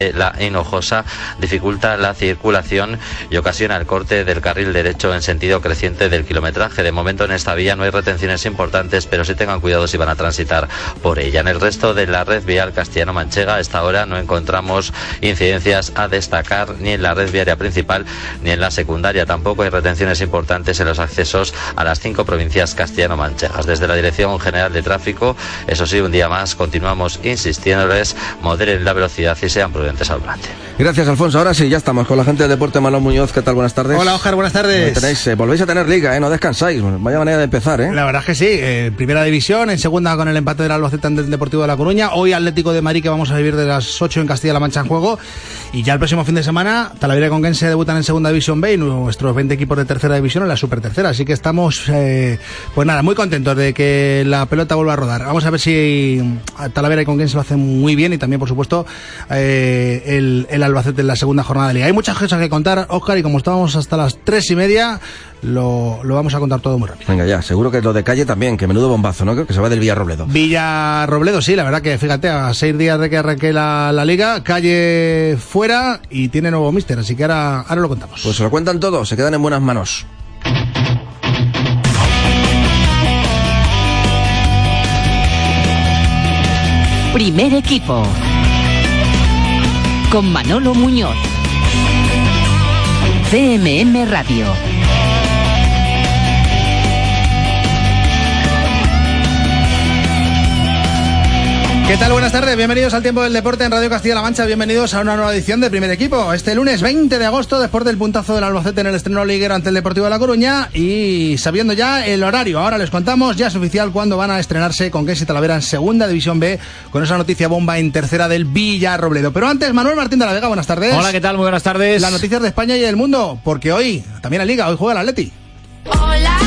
La Hinojosa dificulta la circulación y ocasiona el corte del carril derecho en sentido creciente del kilometraje. De momento en esta vía no hay retenciones importantes, pero sí tengan cuidado si van a transitar por ella. En el resto de la red vial castellano-manchega, a esta hora no encontramos incidencias a destacar ni en la red viaria principal ni en la secundaria. Tampoco hay retenciones importantes en los accesos a las cinco provincias castellano-manchegas. Desde la Dirección General de Tráfico, eso sí, un día más continuamos insistiéndoles, moderen la velocidad y sean prudentes al volante. Gracias, Alfonso. Ahora sí, ya estamos con la gente del Deporte Malón Muñoz. ¿Qué tal? Buenas tardes. Hola, Ojar, buenas tardes. Tenéis, eh, volvéis a tener liga, ¿eh? No descansáis. Vaya manera de empezar, ¿eh? La verdad es que sí. Eh, primera división, en segunda con el empate del Albacete del Deportivo de La Coruña. Hoy Atlético de Madrid que vamos a vivir de las 8 en Castilla-La Mancha en juego. Y ya el próximo fin de semana, Talavera y Conquense debutan en segunda división B y nuestros 20 equipos de tercera división en la super tercera. Así que estamos, eh, pues nada, muy contentos de que la pelota vuelva a rodar. Vamos a ver si Talavera y Conquense lo hacen muy bien y también, por supuesto, eh, el, el Albacete en la segunda jornada de liga. Hay muchas cosas que contar, Oscar, y como estábamos hasta las tres y media, lo, lo, vamos a contar todo muy rápido. Venga, ya, seguro que lo de calle también, que menudo bombazo, ¿no? Que se va del Villarrobledo. Villarrobledo, sí, la verdad que fíjate, a seis días de que arranque la, la liga, calle fuera y tiene nuevo mister, así que ahora, ahora lo contamos. Pues se lo cuentan todo, se quedan en buenas manos. Primer equipo con Manolo Muñoz. CMM Radio. ¿Qué tal? Buenas tardes, bienvenidos al Tiempo del Deporte en Radio Castilla-La Mancha, bienvenidos a una nueva edición de Primer Equipo. Este lunes 20 de agosto, después del puntazo del Albacete en el estreno liguero ante el Deportivo de La Coruña y sabiendo ya el horario, ahora les contamos, ya es oficial cuándo van a estrenarse con Quesy Talavera en Segunda División B, con esa noticia bomba en tercera del Villarrobledo. Pero antes, Manuel Martín de la Vega, buenas tardes. Hola, ¿qué tal? Muy buenas tardes. Las noticias de España y del mundo, porque hoy, también la Liga, hoy juega el Atleti. Hola,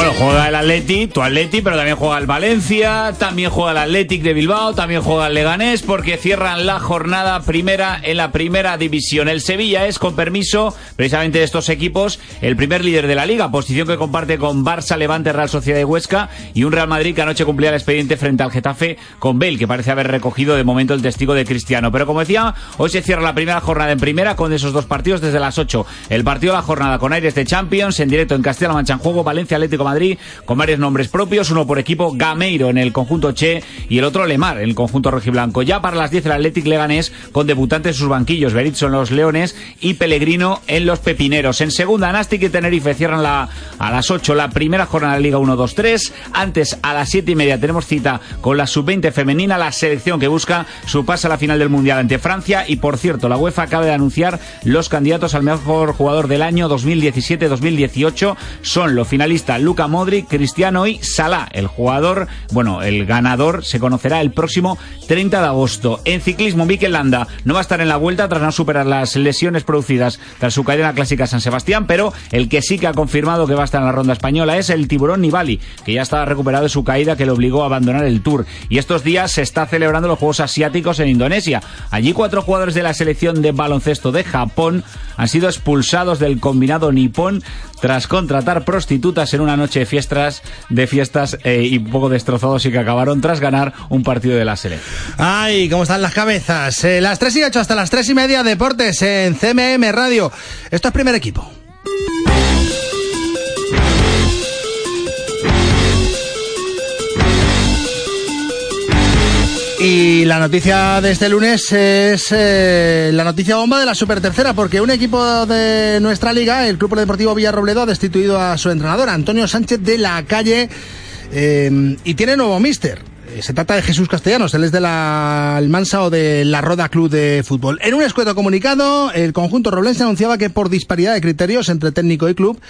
Bueno, juega el Atleti, tu Atleti, pero también juega el Valencia, también juega el Athletic de Bilbao, también juega el Leganés, porque cierran la jornada primera en la primera división. El Sevilla es, con permiso, precisamente de estos equipos, el primer líder de la liga, posición que comparte con Barça, Levante, Real Sociedad y Huesca, y un Real Madrid que anoche cumplía el expediente frente al Getafe con Bale, que parece haber recogido de momento el testigo de Cristiano. Pero como decía, hoy se cierra la primera jornada en primera con esos dos partidos desde las 8. El partido de la jornada con aires de Champions, en directo en Castilla-La Mancha en juego, Valencia Atlético de Madrid, con varios nombres propios, uno por equipo, Gameiro en el conjunto Che y el otro Lemar en el conjunto rojiblanco. Ya para las 10 el Athletic Leganés con debutantes en sus banquillos, Berizzo en los Leones y Pellegrino en los Pepineros. En segunda, Nastic y Tenerife cierran la, a las 8 la primera jornada de Liga 1-2-3. Antes, a las 7 y media, tenemos cita con la sub-20 femenina, la selección que busca su pase a la final del Mundial ante Francia. Y por cierto, la UEFA acaba de anunciar los candidatos al mejor jugador del año 2017-2018. Son los finalistas Luca Modric, Cristiano y Salah. El jugador, bueno, el ganador se conocerá el próximo 30 de agosto. En ciclismo, Mikel Landa no va a estar en la vuelta tras no superar las lesiones producidas tras su caída en la clásica San Sebastián, pero el que sí que ha confirmado que va a estar en la ronda española es el tiburón Nibali, que ya está recuperado de su caída que le obligó a abandonar el Tour. Y estos días se está celebrando los Juegos Asiáticos en Indonesia. Allí cuatro jugadores de la selección de baloncesto de Japón han sido expulsados del combinado nipón tras contratar prostitutas en una noche de fiestas, de fiestas eh, y un poco destrozados y que acabaron tras ganar un partido de la selección. Ay, ¿cómo están las cabezas? Eh, las 3 y 8 hasta las 3 y media, deportes en CMM Radio. Esto es primer equipo. Y la noticia de este lunes es eh, la noticia bomba de la Super Tercera, porque un equipo de nuestra liga, el Club Deportivo Villarrobledo, ha destituido a su entrenador, Antonio Sánchez de la Calle, eh, y tiene nuevo mister. Eh, Se trata de Jesús Castellanos, él es de la Almansa o de la Roda Club de Fútbol. En un escueto comunicado, el conjunto roblense anunciaba que por disparidad de criterios entre técnico y club,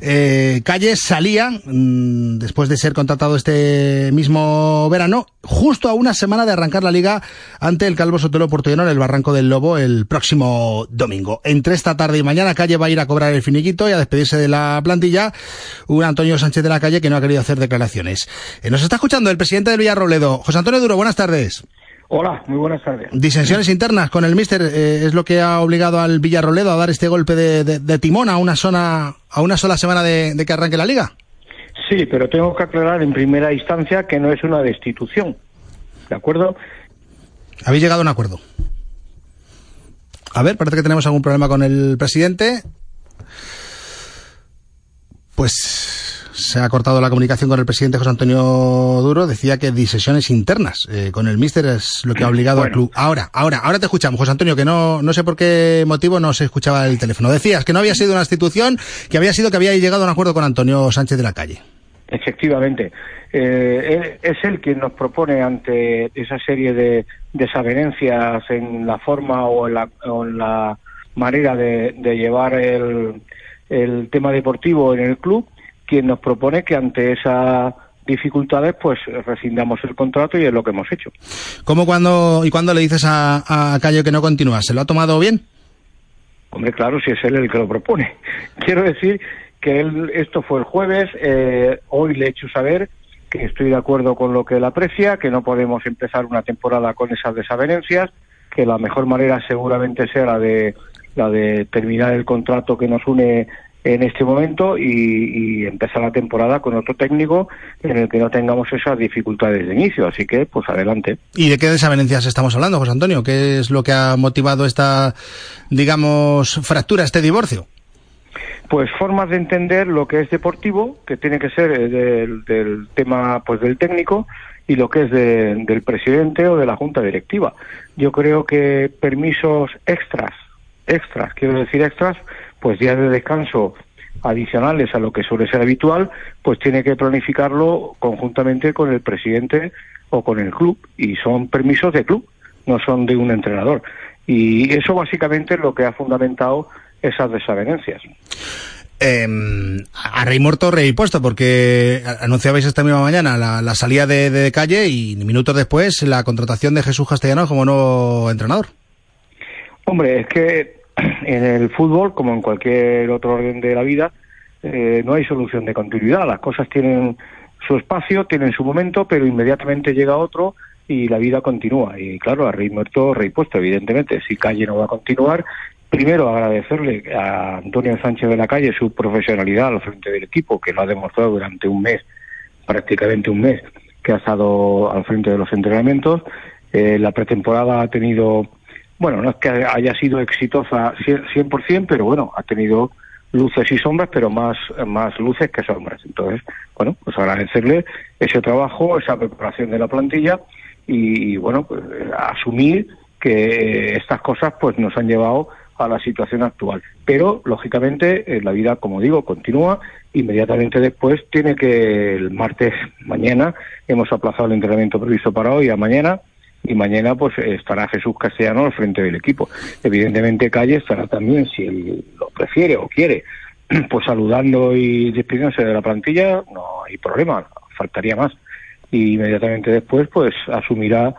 eh, Calle salía, mm, después de ser contratado este mismo verano, justo a una semana de arrancar la liga ante el Calvo Sotelo Portuguero en el Barranco del Lobo el próximo domingo. Entre esta tarde y mañana, Calle va a ir a cobrar el finiquito y a despedirse de la plantilla. Un Antonio Sánchez de la Calle que no ha querido hacer declaraciones. Eh, nos está escuchando el presidente del Villarrobledo, José Antonio Duro. Buenas tardes. Hola, muy buenas tardes. Disensiones internas con el míster eh, es lo que ha obligado al Villarrobledo a dar este golpe de, de- de timón a una zona, a una sola semana de, de que arranque la liga. Sí, pero tengo que aclarar en primera instancia que no es una destitución. ¿De acuerdo? Habéis llegado a un acuerdo. A ver, parece que tenemos algún problema con el presidente. Pues se ha cortado la comunicación con el presidente José Antonio Duro. Decía que disesiones internas eh, con el míster es lo que ha obligado al club. Ahora, ahora, ahora te escuchamos, José Antonio, que no, no sé por qué motivo no se escuchaba el teléfono. Decías que no había sido una institución, que había sido que había llegado a un acuerdo con Antonio Sánchez de la Calle. Efectivamente. Eh, él- es él quien nos propone ante esa serie de desavenencias en la forma o en la, o en la manera de, de llevar el, el tema deportivo en el club, quien nos propone que ante esas dificultades pues rescindamos el contrato y es lo que hemos hecho. ¿Cómo cuando, y cuándo le dices a, a Calle que no continúa? ¿Se lo ha tomado bien? Hombre, claro, si es él el que lo propone. Quiero decir que él, esto fue el jueves, eh, hoy le he hecho saber que estoy de acuerdo con lo que él aprecia, que no podemos empezar una temporada con esas desavenencias, que la mejor manera seguramente sea la de, la de terminar el contrato que nos une en este momento y, y empezar la temporada con otro técnico en el que no tengamos esas dificultades de inicio. Así que, pues adelante. ¿Y de qué desavenencias estamos hablando, José Antonio? ¿Qué es lo que ha motivado esta, digamos, fractura, este divorcio? pues formas de entender lo que es deportivo, que tiene que ser eh, del, del tema pues del técnico y lo que es de- del presidente o de la junta directiva. Yo creo que permisos extras, extras, quiero decir extras, pues días de descanso adicionales a lo que suele ser habitual, pues tiene que planificarlo conjuntamente con el presidente o con el club y son permisos de club, no son de un entrenador. Y eso básicamente es lo que ha fundamentado esas desavenencias. Eh, a rey muerto, rey puesto, porque anunciabais esta misma mañana la, la salida de, de calle y minutos después la contratación de Jesús Castellanos como nuevo entrenador. Hombre, es que en el fútbol, como en cualquier otro orden de la vida, eh, no hay solución de continuidad. Las cosas tienen su espacio, tienen su momento, pero inmediatamente llega otro y la vida continúa. Y claro, a rey muerto, rey puesto, evidentemente. Si Calle no va a continuar, primero agradecerle a Antonio Sánchez de la Calle su profesionalidad al frente del equipo, que lo ha demostrado durante un mes, prácticamente un mes, que ha estado al frente de los entrenamientos. Eh, la pretemporada ha tenido, bueno, no es que haya sido exitosa 100%, pero bueno, ha tenido luces y sombras, pero más, más luces que sombras. Entonces, bueno, pues agradecerle ese trabajo, esa preparación de la plantilla y, bueno, pues, asumir que estas cosas pues nos han llevado a la situación actual. Pero, lógicamente, eh, la vida, como digo, continúa. Inmediatamente después tiene que, el martes mañana, hemos aplazado el entrenamiento previsto para hoy a mañana, y mañana pues estará Jesús Castellano al frente del equipo. Evidentemente Calle estará también, si él lo prefiere o quiere, pues saludando y despidiéndose de la plantilla, no hay problema, faltaría más. Y inmediatamente después pues asumirá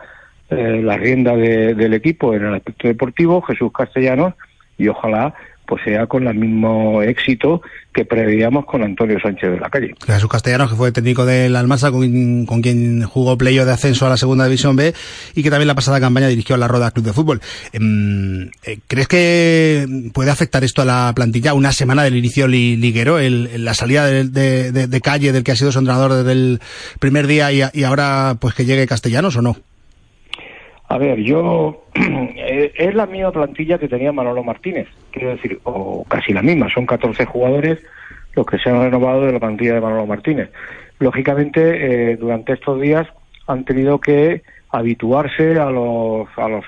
eh, la rienda de, del equipo en el aspecto deportivo Jesús Castellanos y ojalá pues sea con el mismo éxito que preveíamos con Antonio Sánchez de la Calle. Jesús Castellanos, que fue técnico del Almansa, con, con quien jugó playo de ascenso a la segunda división B y que también la pasada campaña dirigió a la Roda Club de Fútbol. Eh, ¿Crees que puede afectar esto a la plantilla una semana del inicio li, liguero, el, la salida de, de, calle del que ha sido su entrenador desde el primer día y ahora pues que llegue Castellanos o no? A ver, yo es la misma plantilla que tenía Manolo Martínez, quiero decir, o casi la misma, son 14 jugadores los que se han renovado de la plantilla de Manolo Martínez. Lógicamente, eh, durante estos días han tenido que habituarse a los a los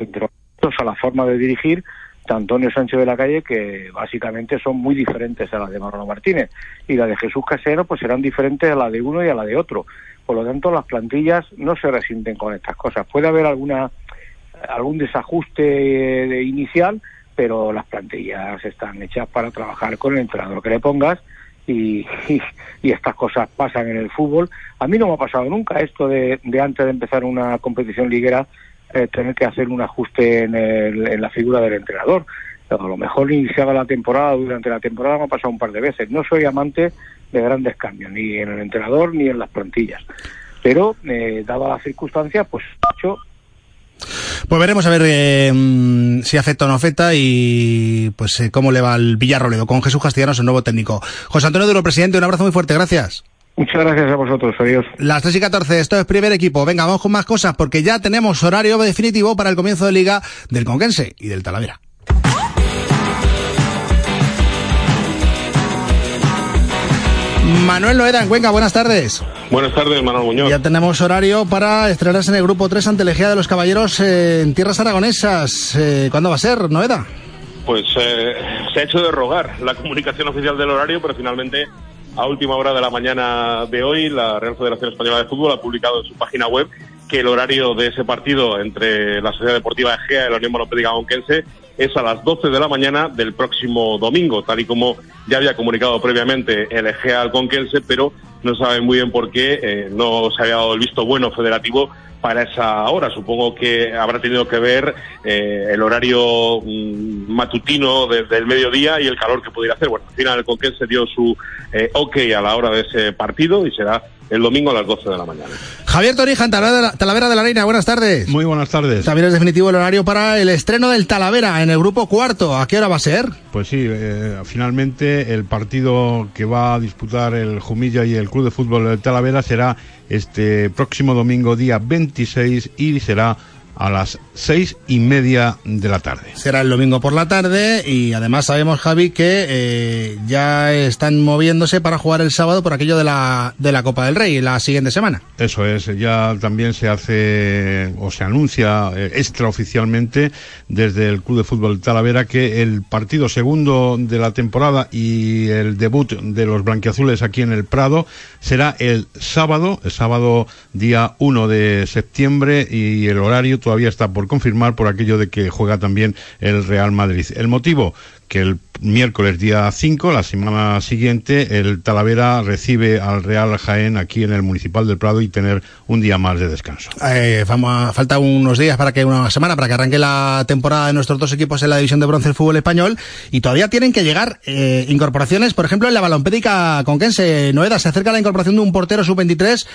a la forma de dirigir, de Antonio Sánchez de la Calle que básicamente son muy diferentes a las de Manolo Martínez y la de Jesús Casero pues serán diferentes a la de uno y a la de otro. Por lo tanto, las plantillas no se resienten con estas cosas. Puede haber alguna algún desajuste de inicial, pero las plantillas están hechas para trabajar con el entrenador que le pongas y, y, estas cosas pasan en el fútbol. A mí no me ha pasado nunca esto de, antes de empezar una competición liguera eh, tener que hacer un ajuste en, el- en la figura del entrenador. A lo mejor iniciaba la temporada, durante la temporada me ha pasado un par de veces. No soy amante de grandes cambios, ni en el entrenador ni en las plantillas. Pero, eh, dada las circunstancias, pues he hecho Pues veremos a ver eh, mm, si afecta o no afecta y pues eh, cómo le va al Villarroledo con Jesús Castellanos, el nuevo técnico. José Antonio Duro, presidente, un abrazo muy fuerte, gracias. Muchas gracias a vosotros, adiós. Las 3 y 14, esto es primer equipo. Venga, vamos con más cosas porque ya tenemos horario definitivo para el comienzo de liga del Conquense y del Talavera. Manuel Noeda en Cuenca, buenas tardes. Buenas tardes, Manuel Muñoz. Ya tenemos horario para estrenarse en el grupo 3 ante el Ejea de los Caballeros eh, en tierras aragonesas. Eh, ¿Cuándo va a ser, Noeda? Pues eh, se ha hecho de rogar la comunicación oficial del horario, pero finalmente a última hora de la mañana de hoy la Real Federación Española de Fútbol ha publicado en su página web que el horario de ese partido entre la Sociedad Deportiva Egea y la Unión Monopédica Monquense es a las 12 de la mañana del próximo domingo, tal y como ya había comunicado previamente el Egea al Conquense, pero no saben muy bien por qué eh, no se había dado el visto bueno federativo para esa hora. Supongo que habrá tenido que ver eh, el horario mm, matutino de- del mediodía y el calor que pudiera hacer. Bueno, al final el Conquense dio su eh, ok a la hora de ese partido y será el domingo a las 12 de la mañana. Javier Torija, en Talavera de la, Talavera de la Reina, buenas tardes. Muy buenas tardes. También es definitivo el horario para el estreno del Talavera en el grupo cuarto. ¿A qué hora va a ser? Pues sí, eh, finalmente el partido que va a disputar el Jumilla y el Club de Fútbol del Talavera será este próximo domingo día 26 y será a las seis y media de la tarde. Será el domingo por la tarde y además sabemos, Javi, que eh, ya están moviéndose para jugar el sábado por aquello de la, de la Copa del Rey la siguiente semana. Eso es, ya también se hace o se anuncia eh, extraoficialmente desde el Club de Fútbol Talavera que el partido segundo de la temporada y el debut de los blanquiazules aquí en el Prado será el sábado, el sábado día 1 de septiembre y el horario todavía está por confirmar por aquello de que juega también el Real Madrid. El motivo que el miércoles día 5, la semana siguiente, el Talavera recibe al Real Jaén aquí en el Municipal del Prado y tener un día más de descanso. Eh, vamos falta unos días para que una semana para que arranque la temporada de nuestros dos equipos en la división de bronce del fútbol español y todavía tienen que llegar eh, incorporaciones, por ejemplo en la balompédica conquense Noeda se acerca la incorporación de un portero sub 23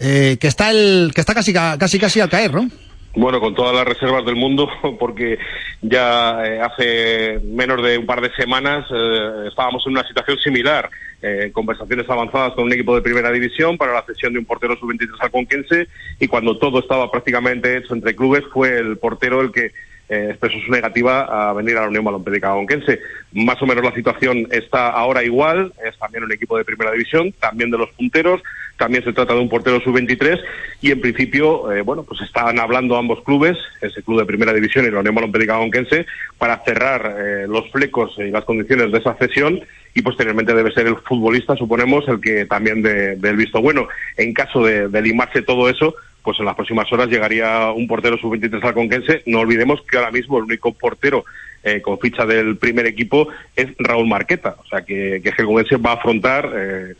eh, que está el que está casi ca- casi casi al caer, ¿no? Bueno, con todas las reservas del mundo, porque ya eh, hace menos de un par de semanas eh, estábamos en una situación similar. eh, conversaciones avanzadas con un equipo de primera división para la cesión de un portero sub-23 al Conquense y cuando todo estaba prácticamente hecho entre clubes fue el portero el que eh, expresó su negativa a venir a la Unión Balompédica Conquense. Más o menos la situación está ahora igual, es también un equipo de primera división, también de los punteros, también se trata de un portero sub-23 y en principio, eh, bueno, pues están hablando ambos clubes, ese club de primera división y la Unión Balompédica Conquense, para cerrar eh, los flecos y las condiciones de esa cesión y posteriormente debe ser el futbolista, suponemos, el que también dé dé el visto bueno. En caso de, de limarse todo eso, pues en las próximas horas llegaría un portero sub-23 al Conquense. No olvidemos que ahora mismo el único portero eh, con ficha del primer equipo es Raúl Marqueta. O sea que, que el Conquense va a afrontar, eh,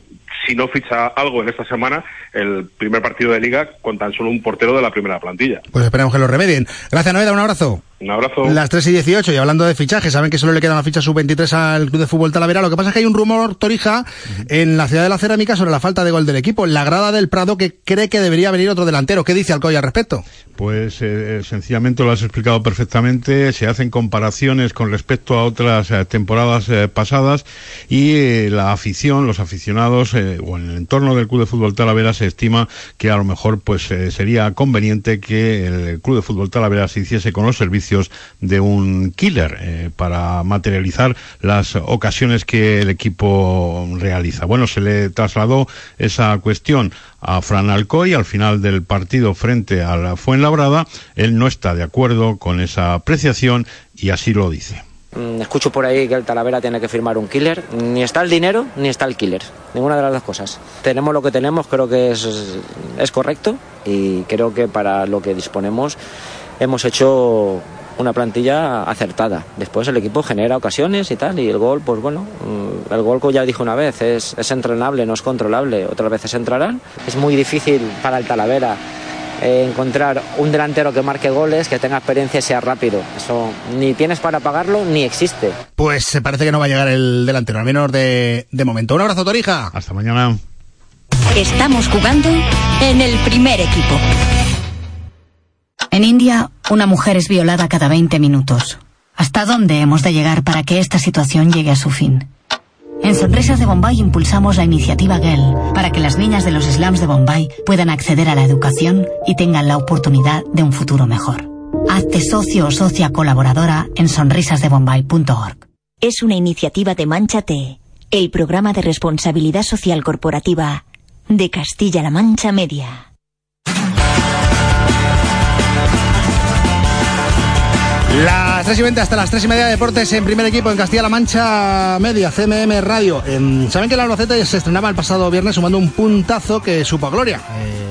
si no ficha algo en esta semana, el primer partido de liga con tan solo un portero de la primera plantilla. Pues esperemos que lo remedien. Gracias Noeda, un abrazo. Un abrazo. Las 3 y 18, y hablando de fichajes, saben que solo le queda una ficha sub-23 al Club de Fútbol Talavera. Lo que pasa es que hay un rumor, Torija, en la ciudad de la cerámica sobre la falta de gol del equipo. La grada del Prado que cree que debería venir otro delantero. ¿Qué dice Alcoy al respecto? Pues eh, sencillamente lo has explicado perfectamente. Se hacen comparaciones con respecto a otras eh, temporadas eh, pasadas y eh, la afición, los aficionados eh, o en el entorno del Club de Fútbol Talavera se estima que a lo mejor pues eh, sería conveniente que el Club de Fútbol Talavera se hiciese con los servicios de un killer eh, para materializar las ocasiones que el equipo realiza. Bueno, se le trasladó esa cuestión a Fran Alcoy al final del partido frente a la Fuenlabrada. Él no está de acuerdo con esa apreciación y así lo dice. Mm, Escucho por ahí que el Talavera tiene que firmar un killer. Ni está el dinero, ni está el killer. Ninguna de las dos cosas. Tenemos lo que tenemos, creo que es, es correcto y creo que para lo que disponemos hemos hecho una plantilla acertada. Después el equipo genera ocasiones y tal, y el gol, pues bueno, mm, el gol, como ya dije una vez, es, es entrenable, no es controlable. Otras veces entrarán. Es muy difícil para el Talavera eh, encontrar un delantero que marque goles, que tenga experiencia y sea rápido. Eso ni tienes para pagarlo ni existe. Pues se parece que no va a llegar el delantero, al menos de, de momento. Un abrazo, Torija. Hasta mañana. Estamos jugando en el primer equipo. En India, una mujer es violada cada 20 minutos. ¿Hasta dónde hemos de llegar para que esta situación llegue a su fin? En Sonrisas de Bombay impulsamos la iniciativa GEL para que las niñas de los slums de Bombay puedan acceder a la educación y tengan la oportunidad de un futuro mejor. Hazte socio o socia colaboradora en sonrisasdebombay.org. Es una iniciativa de Manchate, el programa de responsabilidad social corporativa de Castilla-La Mancha Media. Las 3 y 20 hasta las 3 y media de deportes en primer equipo en Castilla-La Mancha Media, CMM Radio. Saben que el Albacete se estrenaba el pasado viernes sumando un puntazo que supo a gloria. eh,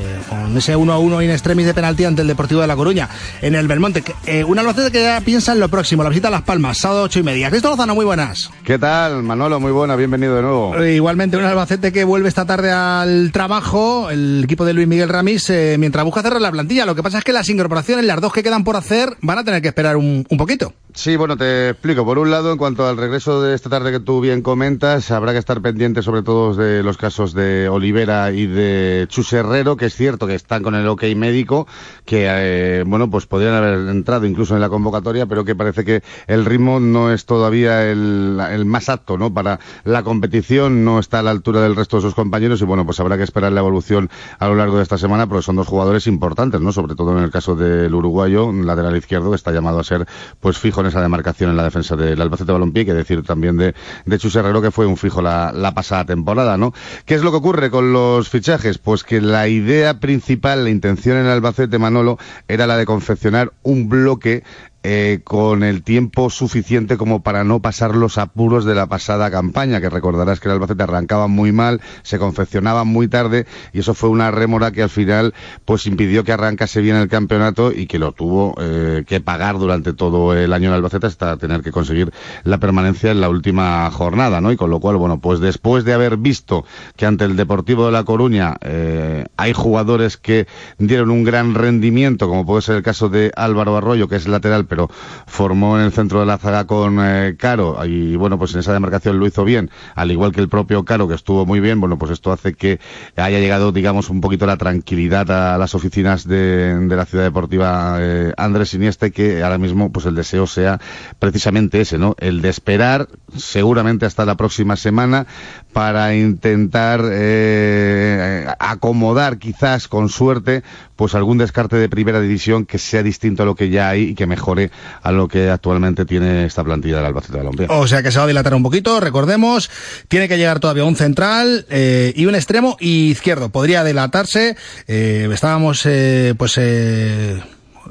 ese 1-1 in extremis de penalti ante el Deportivo de La Coruña en el Belmonte. Eh, un Albacete que ya piensa en lo próximo, la visita a Las Palmas, sábado 8 y media. Cristo Lozano, muy buenas. ¿Qué tal, Manolo? Muy buena, bienvenido de nuevo. Eh, Igualmente un Albacete que vuelve esta tarde al trabajo, el equipo de Luis Miguel Ramis, eh, mientras busca cerrar la plantilla. Lo que pasa es que las incorporaciones, las dos que quedan por hacer, van a tener que esperar un, un poquito. Sí, bueno, te explico. Por un lado, en cuanto al regreso de esta tarde que tú bien comentas, habrá que estar pendiente sobre todo de los casos de Olivera y de Chus Herrero, que es cierto que están con el ok médico, que, eh, bueno, pues podrían haber entrado incluso en la convocatoria, pero que parece que el ritmo no es todavía el, el más apto, ¿no? Para la competición, no está a la altura del resto de sus compañeros y, bueno, pues habrá que esperar la evolución a lo largo de esta semana, porque son dos jugadores importantes, ¿no? Sobre todo en el caso del uruguayo, lateral izquierdo, que está llamado a ser, pues, fijo en esa demarcación en la defensa del Albacete Balompié, que decir también de, de Chus Herrero, que fue un fijo la, la pasada temporada, ¿no? ¿Qué es lo que ocurre con los fichajes? Pues que la idea principal, la intención en Albacete Manolo, era la de confeccionar un bloque eh, con el tiempo suficiente como para no pasar los apuros de la pasada campaña, que recordarás que el Albacete arrancaba muy mal, se confeccionaba muy tarde y eso fue una rémora que al final pues impidió que arrancase bien el campeonato y que lo tuvo eh, que pagar durante todo el año en Albacete hasta tener que conseguir la permanencia en la última jornada, ¿no? Y con lo cual, bueno, pues después de haber visto que ante el Deportivo de La Coruña eh, hay jugadores que dieron un gran rendimiento, como puede ser el caso de Álvaro Arroyo, que es lateral pero formó en el centro de la zaga con eh, Caro y bueno, pues en esa demarcación lo hizo bien, al igual que el propio Caro que estuvo muy bien, bueno, pues esto hace que haya llegado, digamos, un poquito la tranquilidad a las oficinas de, de la ciudad deportiva eh, Andrés Iniesta que ahora mismo pues el deseo sea precisamente ese, ¿no? El de esperar seguramente hasta la próxima semana para intentar eh, acomodar quizás con suerte pues algún descarte de primera división que sea distinto a lo que ya hay y que mejore a lo que actualmente tiene esta plantilla del Albacete de Balompié. O sea que se va a dilatar un poquito, recordemos, tiene que llegar todavía un central eh, y un extremo izquierdo. Podría dilatarse, eh, estábamos eh, pues...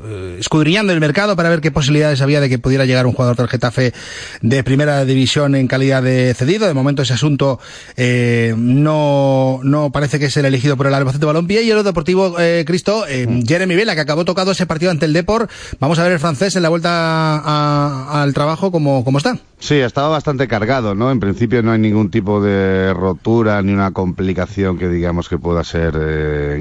Eh, escudriñando el mercado para ver qué posibilidades había de que pudiera llegar un jugador del Getafe de primera división en calidad de cedido. De momento ese asunto eh, no, no parece que es el elegido por el Albacete Balompié y el Deportivo eh, Cristo, eh, Jeremy Vela, que acabó tocado ese partido ante el Depor. Vamos a ver el francés en la vuelta a- al trabajo como, como está. Sí, estaba bastante cargado, ¿no? En principio no hay ningún tipo de rotura ni una complicación que digamos que pueda ser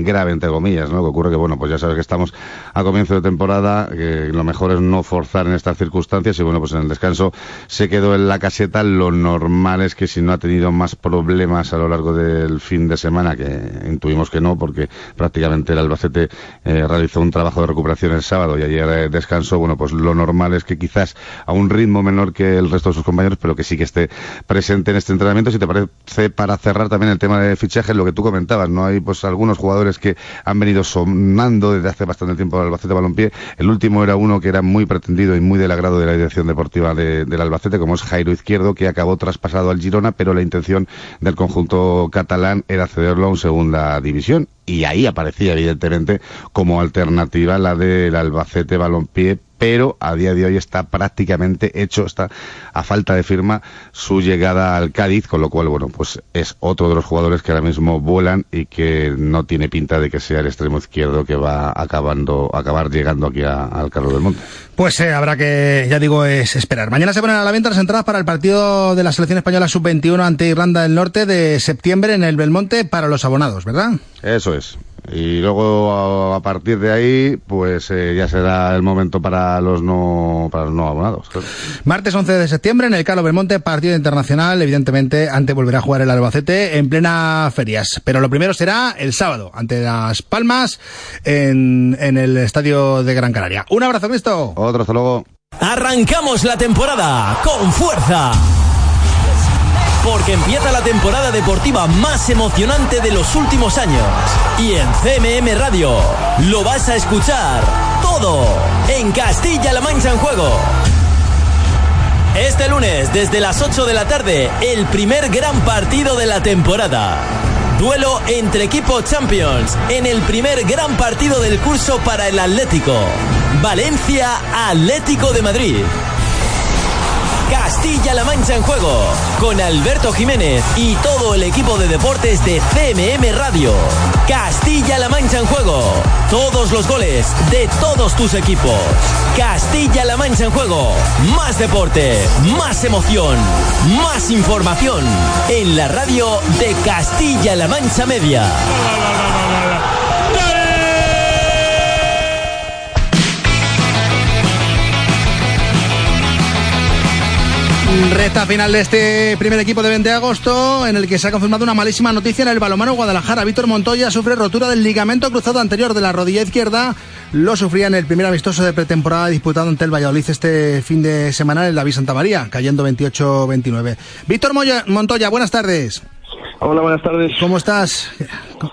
grave, entre comillas, ¿no? Que ocurre que, bueno, pues ya sabes que estamos a comienzo temporada, que lo mejor es no forzar en estas circunstancias y, bueno, pues en el descanso se quedó en la caseta. Lo normal es que si no ha tenido más problemas a lo largo del fin de semana, que intuimos que no, porque prácticamente el Albacete eh, realizó un trabajo de recuperación el sábado y ayer eh, descansó, bueno, pues lo normal es que quizás a un ritmo menor que el resto de sus compañeros, pero que sí que esté presente en este entrenamiento. Si te parece, para cerrar también el tema de fichajes, lo que tú comentabas, ¿no? Hay pues algunos jugadores que han venido sonando desde hace bastante tiempo al Albacete Balompié. El último era uno que era muy pretendido y muy del agrado de la dirección deportiva de- del Albacete, como es Jairo Izquierdo, que acabó traspasado al Girona, pero la intención del conjunto catalán era cederlo a un segunda división. Y ahí aparecía evidentemente como alternativa la del Albacete Balompié pero a día de hoy está prácticamente hecho, está a falta de firma su llegada al Cádiz, con lo cual, bueno, pues es otro de los jugadores que ahora mismo vuelan y que no tiene pinta de que sea el extremo izquierdo que va acabando, acabar llegando aquí al Carlos del Monte. Pues eh, habrá que, ya digo, es esperar. Mañana se ponen a la venta las entradas para el partido de la selección española sub-21 ante Irlanda del Norte de septiembre en el Belmonte para los abonados, ¿verdad? Eso es. Y luego a, a partir de ahí, pues eh, ya será el momento para los no, para los no abonados. claro. Martes 11 de septiembre en el Carlos Belmonte, partido internacional, evidentemente, ante volverá a jugar el Albacete en plena ferias. Pero lo primero será el sábado, ante Las Palmas, en, en el Estadio de Gran Canaria. Un abrazo, Cristo. Otro, hasta luego. Arrancamos la temporada con fuerza. Porque empieza la temporada deportiva más emocionante de los últimos años. Y en CMM Radio lo vas a escuchar todo en Castilla-La Mancha en juego. Este lunes, desde las 8 de la tarde, el primer gran partido de la temporada. Duelo entre equipos Champions en el primer gran partido del curso para el Atlético. Valencia Atlético de Madrid. Castilla-La Mancha en juego, con Alberto Jiménez y todo el equipo de deportes de CMM Radio. Castilla-La Mancha en juego, todos los goles de todos tus equipos. Castilla-La Mancha en juego, más deporte, más emoción, más información en la radio de Castilla-La Mancha Media. Recta final de este primer equipo de 20 de agosto, en el que se ha confirmado una malísima noticia en el balomano Guadalajara. Víctor Montoya sufre rotura del ligamento cruzado anterior de la rodilla izquierda. Lo sufría en el primer amistoso de pretemporada disputado ante el Valladolid este fin de semana en la Vía Santa María, cayendo 28-29. Víctor Moya- Montoya, buenas tardes. Hola, buenas tardes. ¿Cómo estás?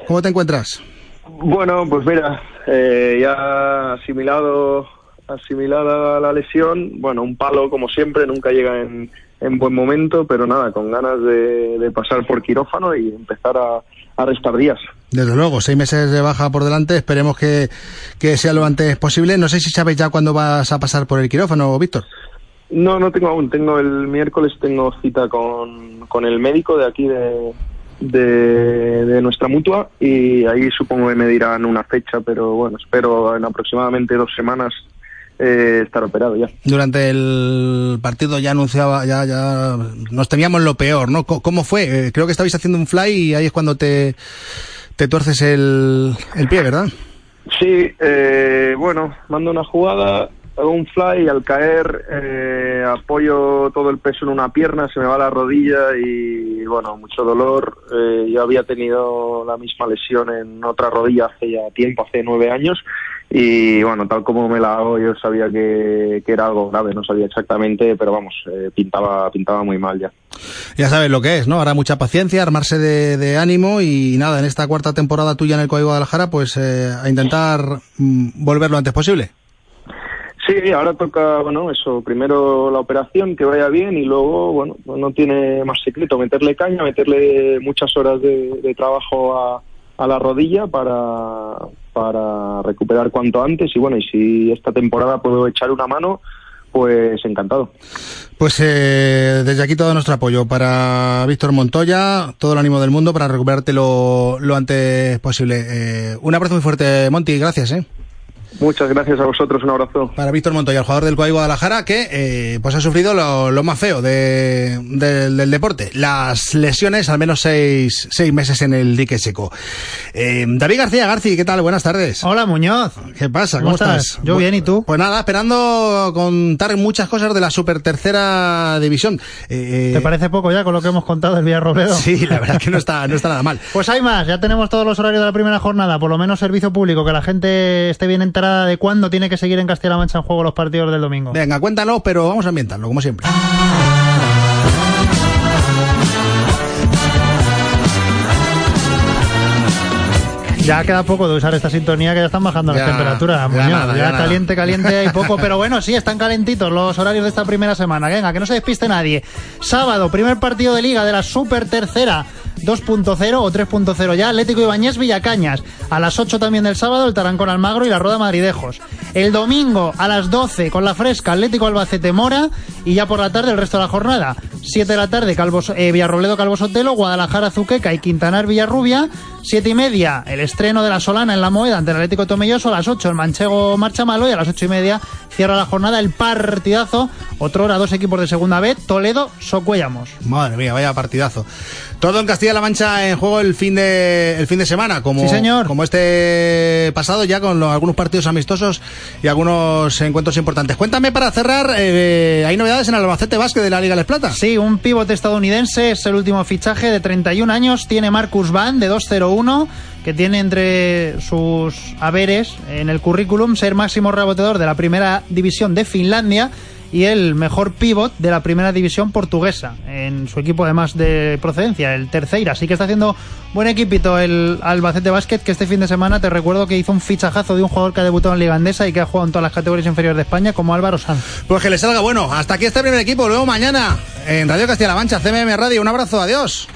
¿Cómo te encuentras? Bueno, pues mira, eh, ya asimilado, asimilada la lesión, bueno, un palo como siempre, nunca llega en, en buen momento, pero nada, con ganas de, de pasar por quirófano y empezar a, a restar días. Desde luego, seis meses de baja por delante, esperemos que, que sea lo antes posible. No sé si sabes ya cuándo vas a pasar por el quirófano, Víctor. No, no tengo aún, tengo el miércoles tengo cita con, con el médico de aquí de, de, de nuestra mutua y ahí supongo que me dirán una fecha, pero bueno, espero en aproximadamente dos semanas eh, estar operado ya. Durante el partido ya anunciaba, ya, ya nos temíamos lo peor, ¿no? Co- ¿Cómo fue? Eh, creo que estabais haciendo un fly y ahí es cuando te, te tuerces el, el pie, ¿verdad? Sí, eh, bueno, mando una jugada, un fly y al caer eh, apoyo todo el peso en una pierna, se me va la rodilla y bueno, mucho dolor. Eh, yo había tenido la misma lesión en otra rodilla hace ya tiempo, hace nueve años y bueno, tal como me la hago yo sabía que, era algo grave, no sabía exactamente, pero vamos, eh, pintaba, pintaba muy mal ya. Ya sabes lo que es, ¿no? Ahora mucha paciencia, armarse de, de ánimo y nada, en esta cuarta temporada tuya en el Código Guadalajara, pues eh, a intentar mm, volver lo antes posible. Sí, ahora toca, bueno, eso, primero la operación, que vaya bien y luego, bueno, no tiene más secreto, meterle caña, meterle muchas horas de, trabajo a, a la rodilla para, para recuperar cuanto antes y bueno, y si esta temporada puedo echar una mano, pues encantado. Pues eh, desde aquí todo nuestro apoyo para Víctor Montoya, todo el ánimo del mundo para recuperarte lo, lo antes posible. Eh, un abrazo muy fuerte, Monty, gracias, ¿eh? Muchas gracias a vosotros, un abrazo. Para Víctor Montoya, el jugador del Cuay Guadalajara, que eh, pues ha sufrido lo, lo más feo de, del- del deporte. Las lesiones, al menos seis, seis meses en el dique seco. Eh, David García Garci, ¿qué tal? Buenas tardes. Hola, Muñoz. ¿Qué pasa? ¿Cómo ¿Cómo, estás? Yo Bu- bien, ¿y tú? Pues nada, esperando contar muchas cosas de la super tercera división. Eh, ¿Te parece poco ya con lo que hemos contado del Villarrobledo? Sí, la verdad que no está, no está nada mal. Pues hay más, ya tenemos todos los horarios de la primera jornada, por lo menos servicio público, que la gente esté bien enterada de cuándo tiene que seguir en Castilla-La Mancha en juego los partidos del domingo. Venga, cuéntanos, pero vamos a ambientarlo, como siempre. Ya queda poco de usar esta sintonía que ya están bajando Ya, las temperaturas, ya nada, ya caliente, caliente hay poco, pero bueno, sí, están calentitos los horarios de esta primera semana. Venga, que no se despiste nadie. Sábado, primer partido de liga de la super tercera. 2.0 o 3.0 ya. Atlético Ibañez Villacañas. A las 8 también del sábado el Tarancón Almagro y la Roda Madridejos. El domingo a las 12 con la fresca Atlético Albacete Mora y ya por la tarde el resto de la jornada. 7 de la tarde Calvos, eh, Villarrobledo Calvo Sotelo, Guadalajara Zuqueca y Quintanar Villarrubia. 7 y media el estreno de la Solana en la Moeda ante el Atlético Tomelloso. A las 8 el Manchego Marcha Malo y a las 8 y media cierra la jornada el partidazo. Otro hora dos equipos de segunda B, Toledo, Socuellamos. Madre mía, vaya partidazo. Todo en Castilla-La Mancha en juego el fin de el fin de semana, como, Sí, señor. como este pasado ya con los- algunos partidos amistosos y algunos encuentros importantes. Cuéntame para cerrar, eh, hay novedades en el Albacete Vázquez de la Liga Les Plata. Sí, un pivote estadounidense es el último fichaje de 31 años. Tiene Marcus Van de 201, que tiene entre sus haberes en el currículum ser máximo reboteador de la primera división de Finlandia y el mejor pivot de la primera división portuguesa en su equipo además de procedencia, el Terceira. Así que está haciendo buen equipito el Albacete Basket, que este fin de semana te recuerdo que hizo un fichajazo de un jugador que ha debutado en Liga Andesa y que ha jugado en todas las categorías inferiores de España, como Álvaro Sanz. Pues que le salga bueno. Hasta aquí este primer equipo. Luego mañana en Radio Castilla-La Mancha, CMM Radio. Un abrazo, adiós.